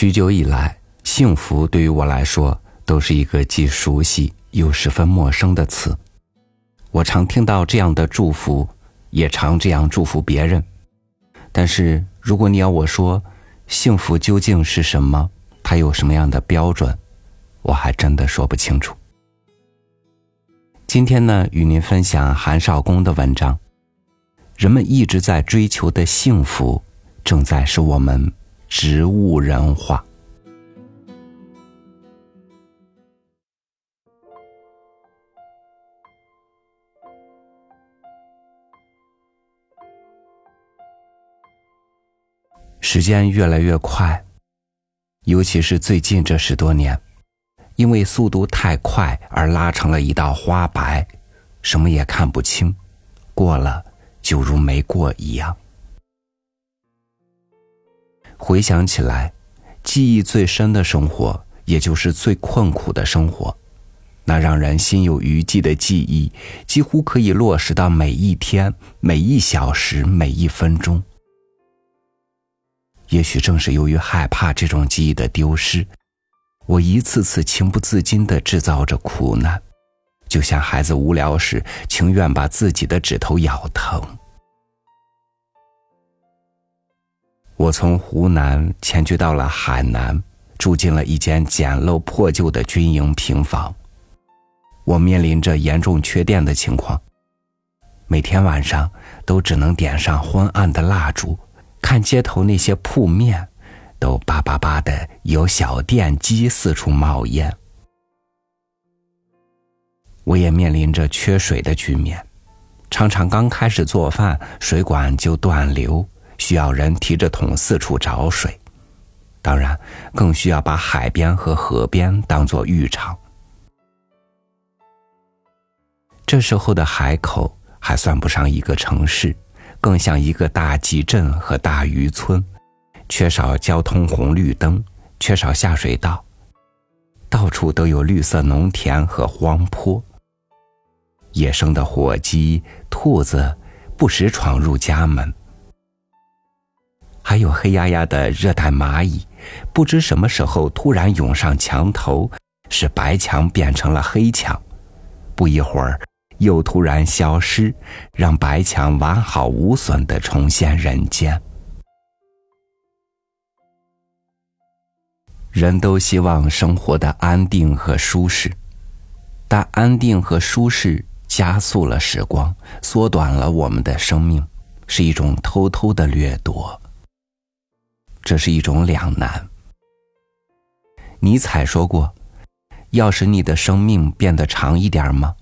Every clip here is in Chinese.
许久以来，幸福对于我来说都是一个既熟悉又十分陌生的词。我常听到这样的祝福，也常这样祝福别人。但是，如果你要我说，幸福究竟是什么？它有什么样的标准？我还真的说不清楚。今天呢，与您分享韩少功的文章。人们一直在追求的幸福，正在使我们植物人化。时间越来越快，尤其是最近这十多年，因为速度太快而拉成了一道花白，什么也看不清，过了就如没过一样。回想起来，记忆最深的生活，也就是最困苦的生活，那让人心有余悸的记忆，几乎可以落实到每一天、每一小时、每一分钟。也许正是由于害怕这种记忆的丢失，我一次次情不自禁的制造着苦难，就像孩子无聊时情愿把自己的指头咬疼。我从湖南迁居到了海南，住进了一间简陋破旧的军营平房。我面临着严重缺电的情况，每天晚上都只能点上昏暗的蜡烛。看街头那些铺面，都叭叭叭的有小电机四处冒烟。我也面临着缺水的局面，常常刚开始做饭，水管就断流，需要人提着桶四处找水。当然，更需要把海边和河边当做浴场。这时候的海口还算不上一个城市。更像一个大集镇和大渔村，缺少交通红绿灯，缺少下水道，到处都有绿色农田和荒坡。野生的火鸡、兔子不时闯入家门，还有黑压压的热带蚂蚁，不知什么时候突然涌上墙头，使白墙变成了黑墙，不一会儿。又突然消失，让白墙完好无损的重现人间。人都希望生活的安定和舒适，但安定和舒适加速了时光，缩短了我们的生命，是一种偷偷的掠夺。这是一种两难。尼采说过：“要使你的生命变得长一点吗？”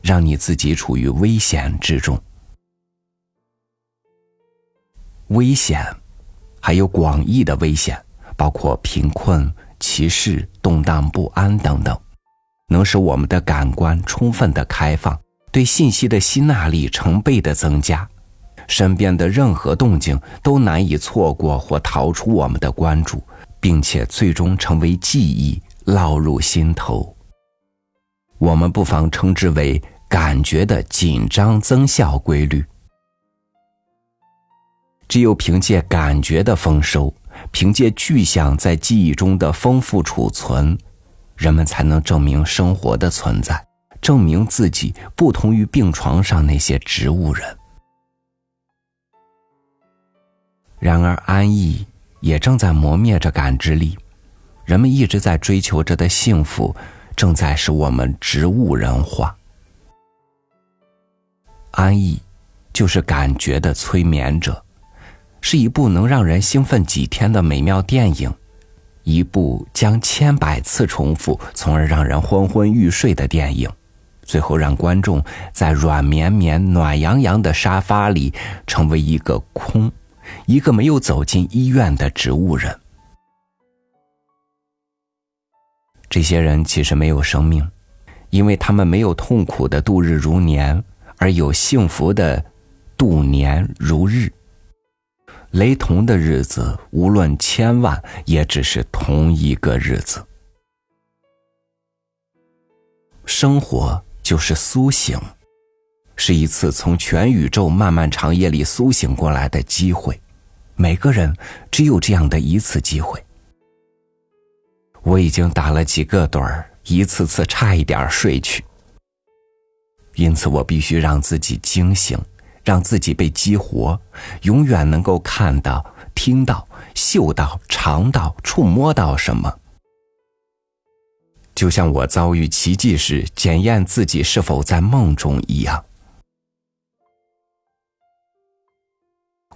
让你自己处于危险之中，危险，还有广义的危险，包括贫困、歧视、动荡不安等等，能使我们的感官充分的开放，对信息的吸纳力成倍的增加，身边的任何动静都难以错过或逃出我们的关注，并且最终成为记忆，烙入心头。我们不妨称之为感觉的紧张增效规律。只有凭借感觉的丰收，凭借具象在记忆中的丰富储存，人们才能证明生活的存在，证明自己不同于病床上那些植物人。然而，安逸也正在磨灭着感知力，人们一直在追求着的幸福。正在使我们植物人化。安逸，就是感觉的催眠者，是一部能让人兴奋几天的美妙电影，一部将千百次重复，从而让人昏昏欲睡的电影，最后让观众在软绵绵、暖洋洋的沙发里成为一个空，一个没有走进医院的植物人。这些人其实没有生命，因为他们没有痛苦的度日如年，而有幸福的度年如日。雷同的日子，无论千万，也只是同一个日子。生活就是苏醒，是一次从全宇宙漫漫长夜里苏醒过来的机会。每个人只有这样的一次机会。我已经打了几个盹儿，一次次差一点睡去。因此，我必须让自己惊醒，让自己被激活，永远能够看到、听到、嗅到、尝到、触摸到什么。就像我遭遇奇迹时检验自己是否在梦中一样，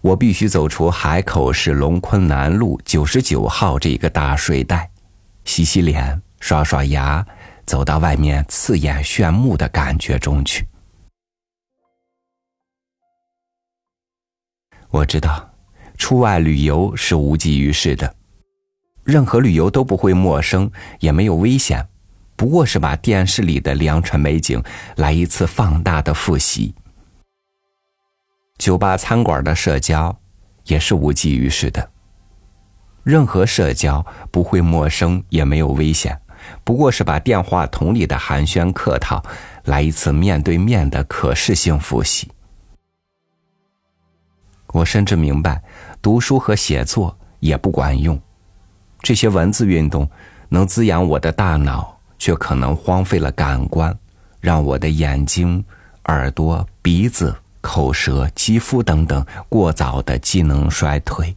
我必须走出海口市龙昆南路九十九号这个大睡袋，洗洗脸、刷刷牙，走到外面刺眼炫目的感觉中去。我知道，出外旅游是无济于事的，任何旅游都不会陌生，也没有危险。不过是把电视里的良辰美景来一次放大的复习。酒吧、餐馆的社交也是无济于事的。任何社交不会陌生，也没有危险。不过是把电话筒里的寒暄客套来一次面对面的可视性复习。我甚至明白，读书和写作也不管用。这些文字运动能滋养我的大脑。却可能荒废了感官，让我的眼睛、耳朵、鼻子、口舌、肌肤等等过早的机能衰退。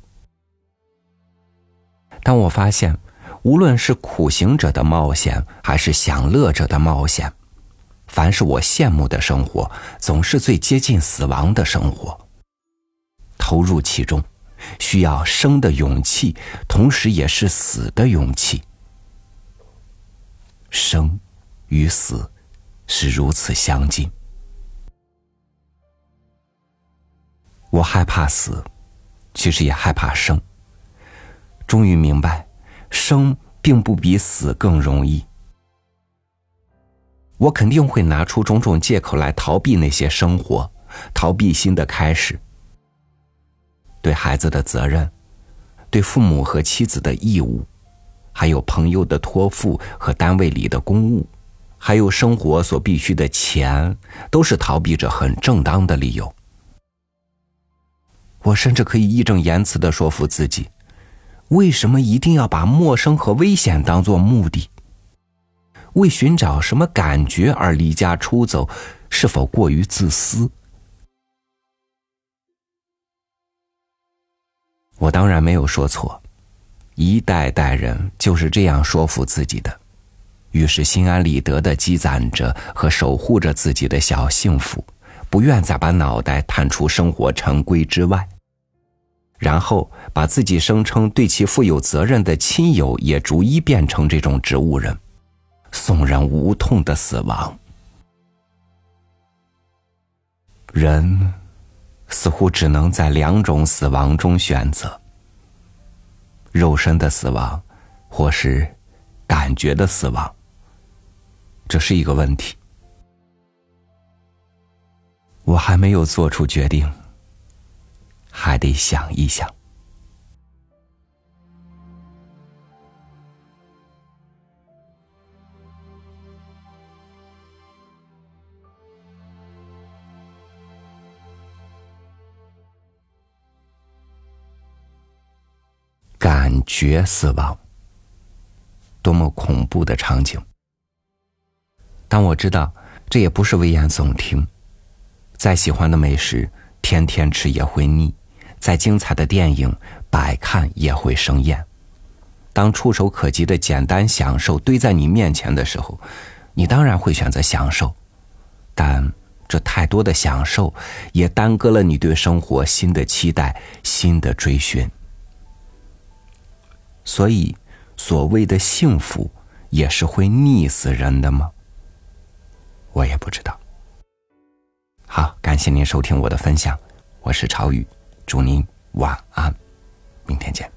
当我发现，无论是苦行者的冒险，还是享乐者的冒险，凡是我羡慕的生活，总是最接近死亡的生活。投入其中，需要生的勇气，同时也是死的勇气。生与死是如此相近，我害怕死，其实也害怕生。终于明白，生并不比死更容易。我肯定会拿出种种借口来逃避那些生活，逃避新的开始，对孩子的责任，对父母和妻子的义务。还有朋友的托付和单位里的公务，还有生活所必需的钱，都是逃避着很正当的理由。我甚至可以义正言辞的说服自己：为什么一定要把陌生和危险当做目的？为寻找什么感觉而离家出走，是否过于自私？我当然没有说错。一代代人就是这样说服自己的，于是心安理得的积攒着和守护着自己的小幸福，不愿再把脑袋探出生活成规之外，然后把自己声称对其负有责任的亲友也逐一变成这种植物人，送人无痛的死亡。人似乎只能在两种死亡中选择。肉身的死亡，或是感觉的死亡，这是一个问题。我还没有做出决定，还得想一想。感觉死亡，多么恐怖的场景！但我知道，这也不是危言耸听。再喜欢的美食，天天吃也会腻；再精彩的电影，百看也会生厌。当触手可及的简单享受堆在你面前的时候，你当然会选择享受。但这太多的享受，也耽搁了你对生活新的期待、新的追寻。所以，所谓的幸福，也是会腻死人的吗？我也不知道。好，感谢您收听我的分享，我是朝雨，祝您晚安，明天见。